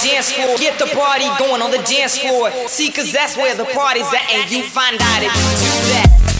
dance floor. Get the party going on the dance floor. See, cause that's where the party's at, and you find out if you do that.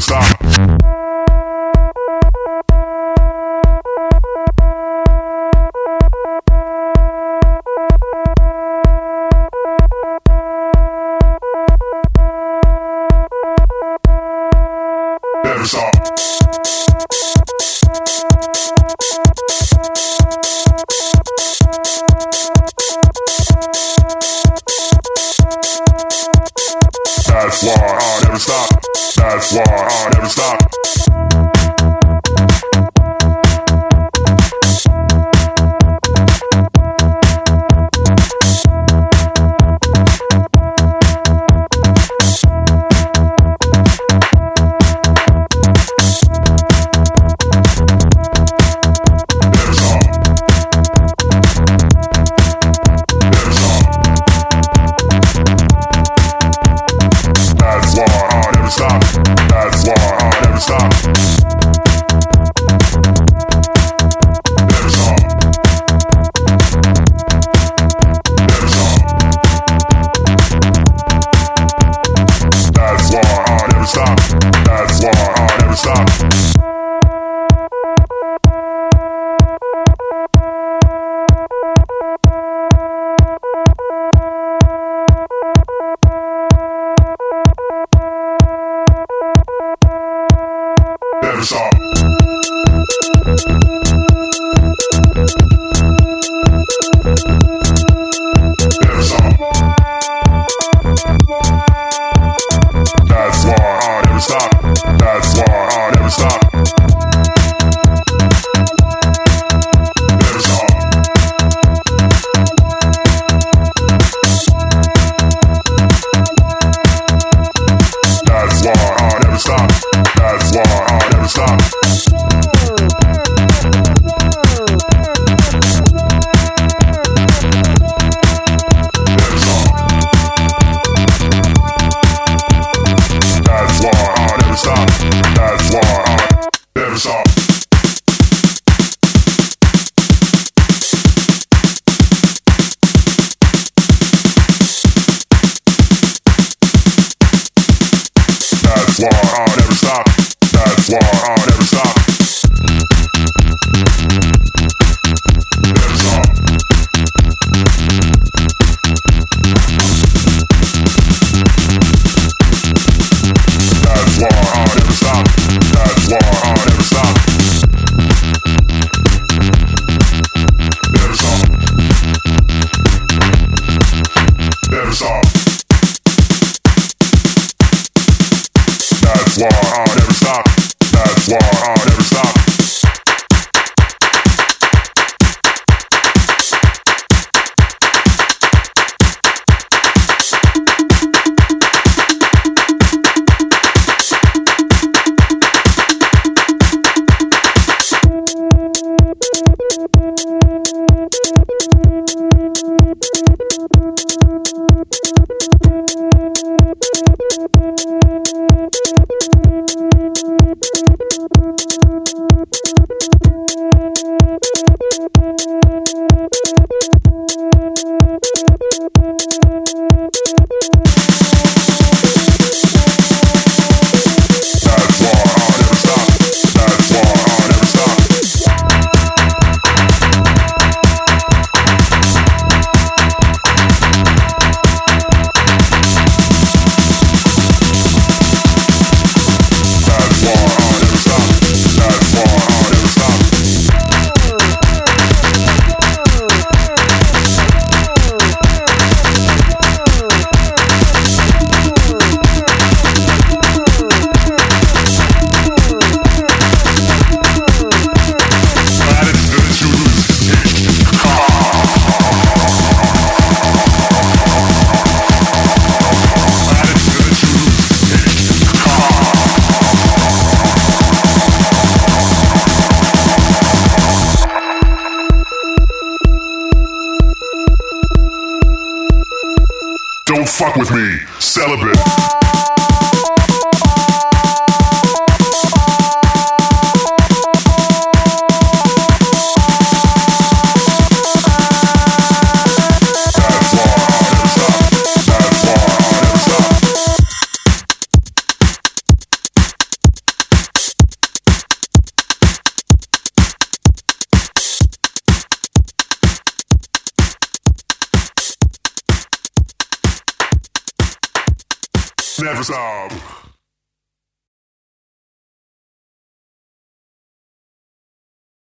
Stop.